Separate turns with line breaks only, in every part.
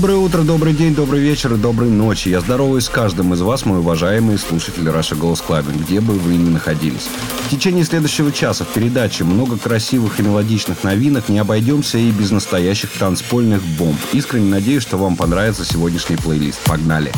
Доброе утро, добрый день, добрый вечер и доброй ночи. Я здороваюсь с каждым из вас, мой уважаемый слушатель Раша Голос Clubbing, где бы вы ни находились. В течение следующего часа в передаче много красивых и мелодичных новинок, не обойдемся и без настоящих танцпольных бомб. Искренне надеюсь, что вам понравится сегодняшний плейлист. Погнали!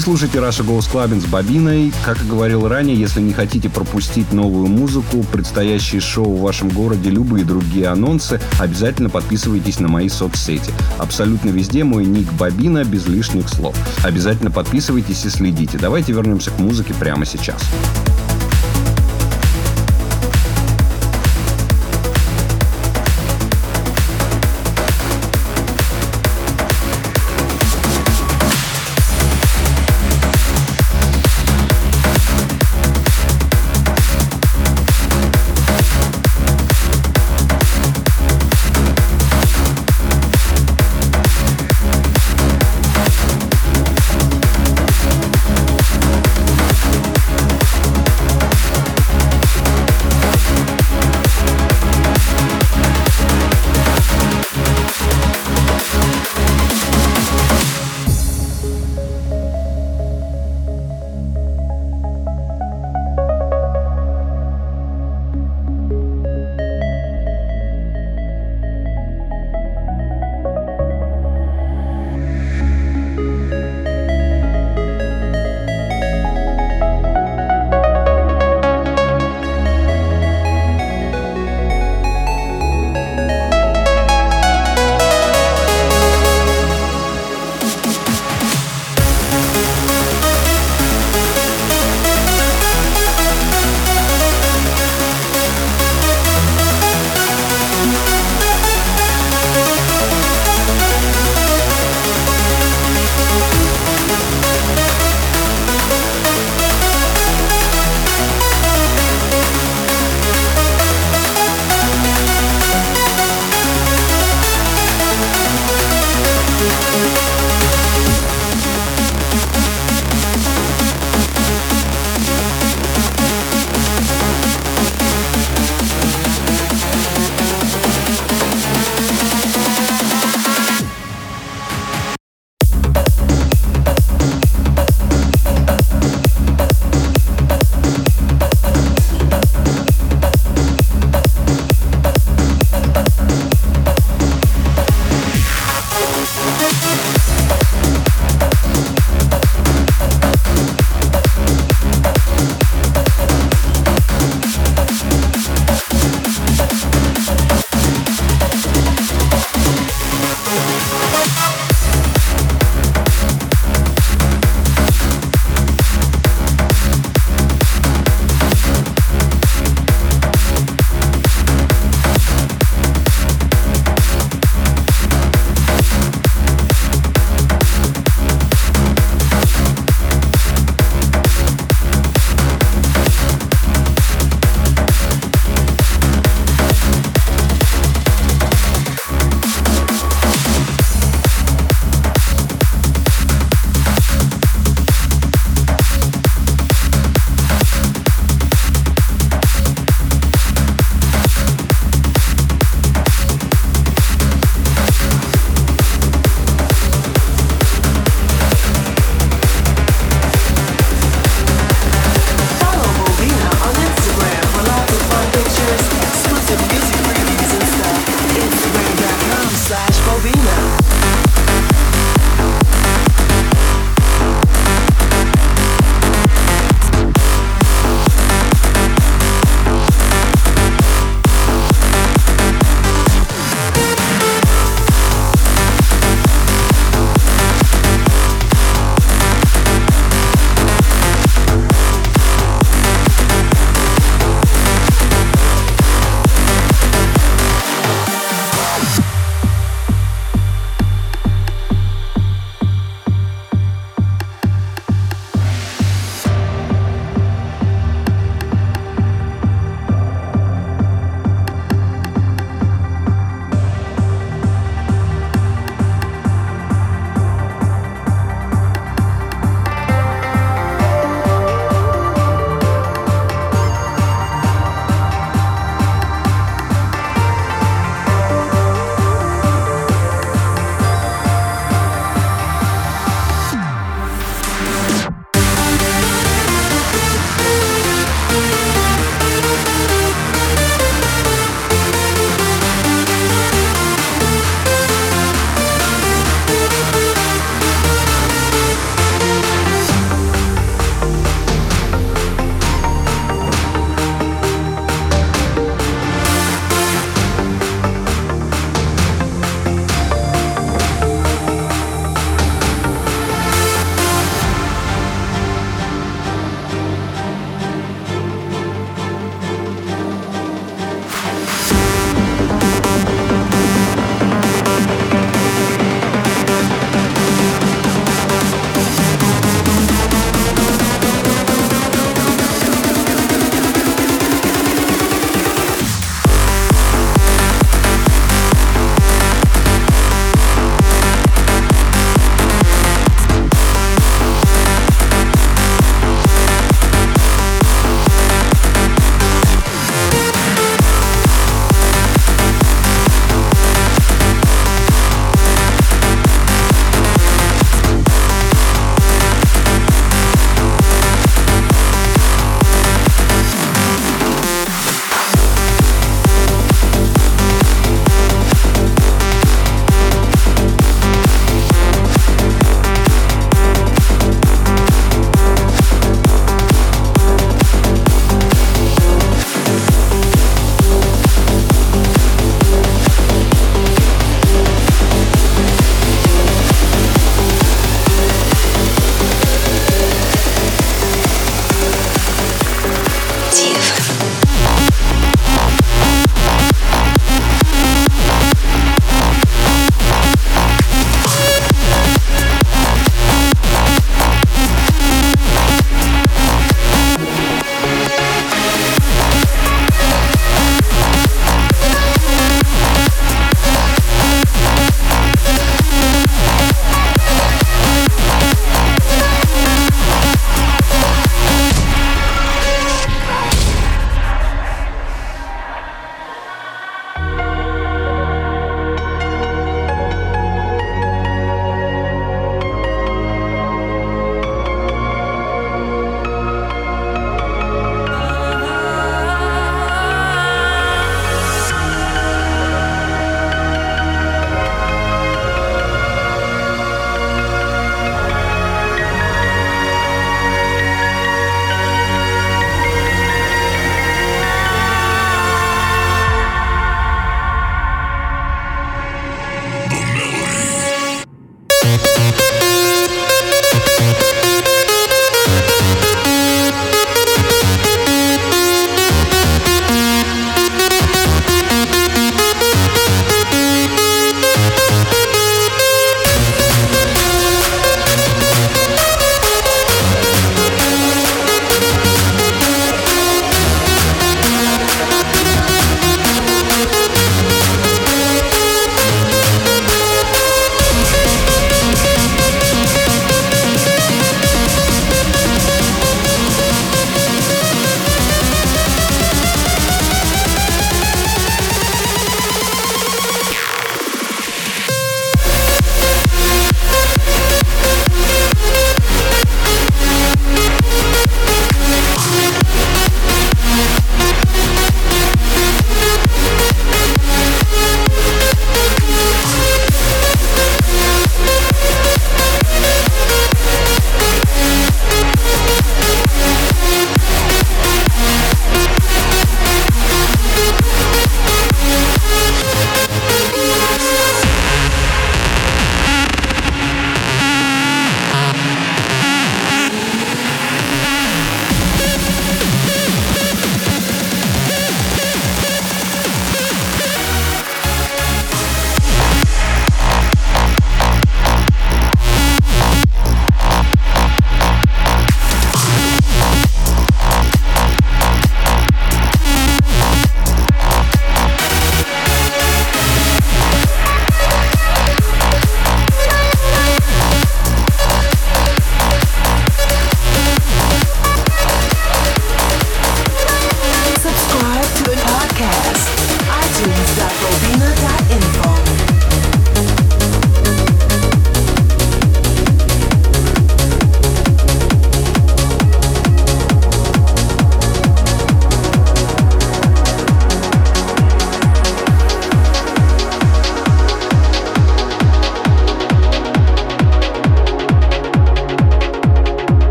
Вы слушаете Раша Голос Clubbing с Бобиной. Как и говорил ранее, если не хотите пропустить новую музыку, предстоящие шоу в вашем городе, любые другие анонсы, обязательно подписывайтесь на мои соцсети. Абсолютно везде мой ник Бобина без лишних слов. Обязательно подписывайтесь и следите. Давайте вернемся к музыке прямо сейчас.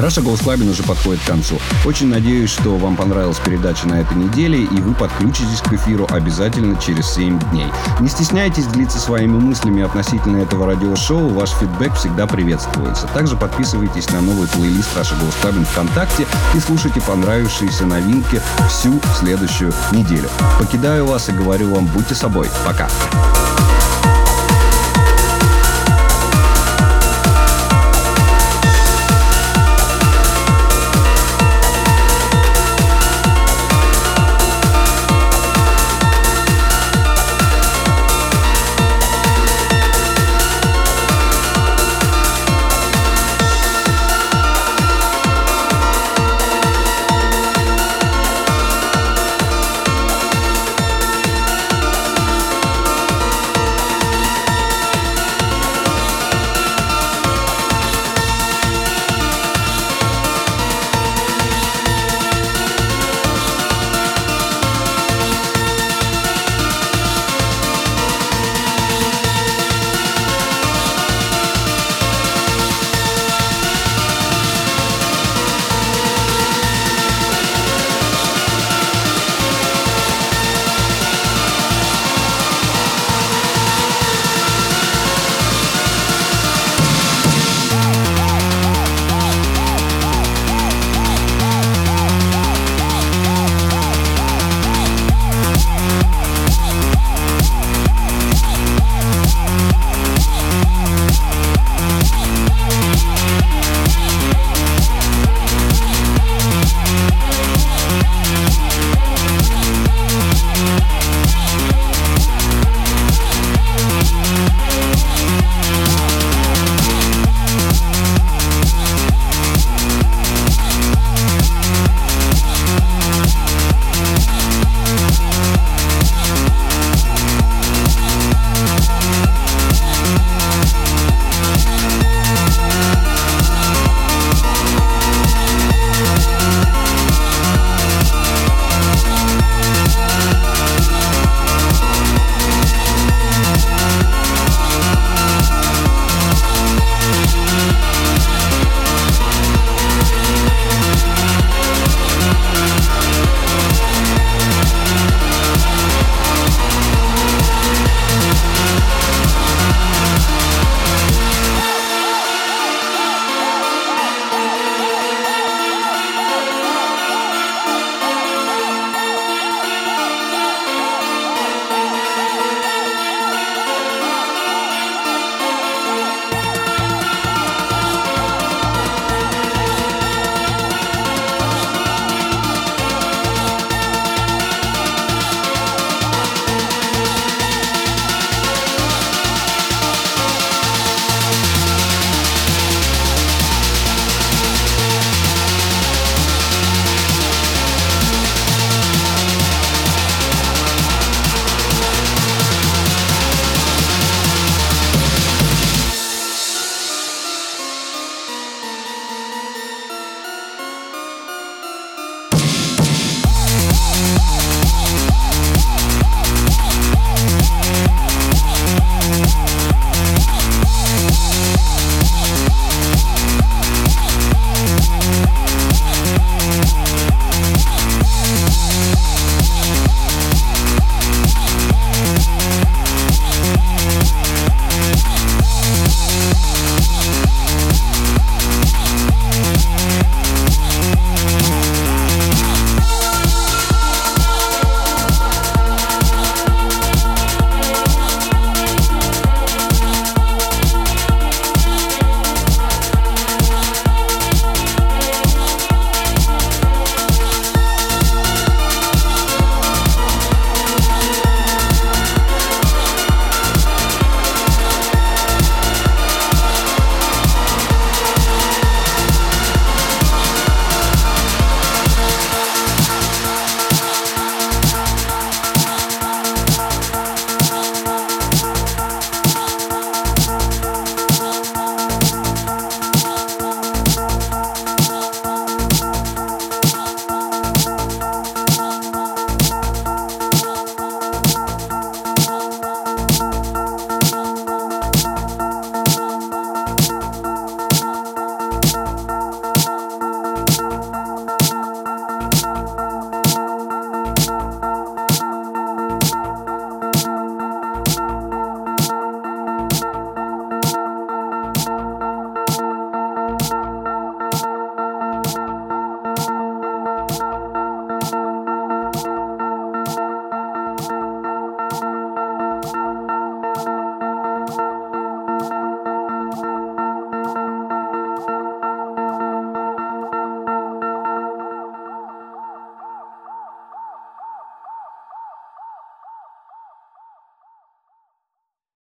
Russia Clubbing уже подходит к концу. Очень надеюсь, что вам понравилась передача на этой неделе, и вы подключитесь к эфиру обязательно через 7 дней. Не стесняйтесь делиться своими мыслями относительно этого радиошоу, ваш фидбэк всегда приветствуется. Также подписывайтесь на новый плейлист Russia Clubbing ВКонтакте и слушайте понравившиеся новинки всю следующую неделю. Покидаю вас и говорю вам, будьте собой. Пока.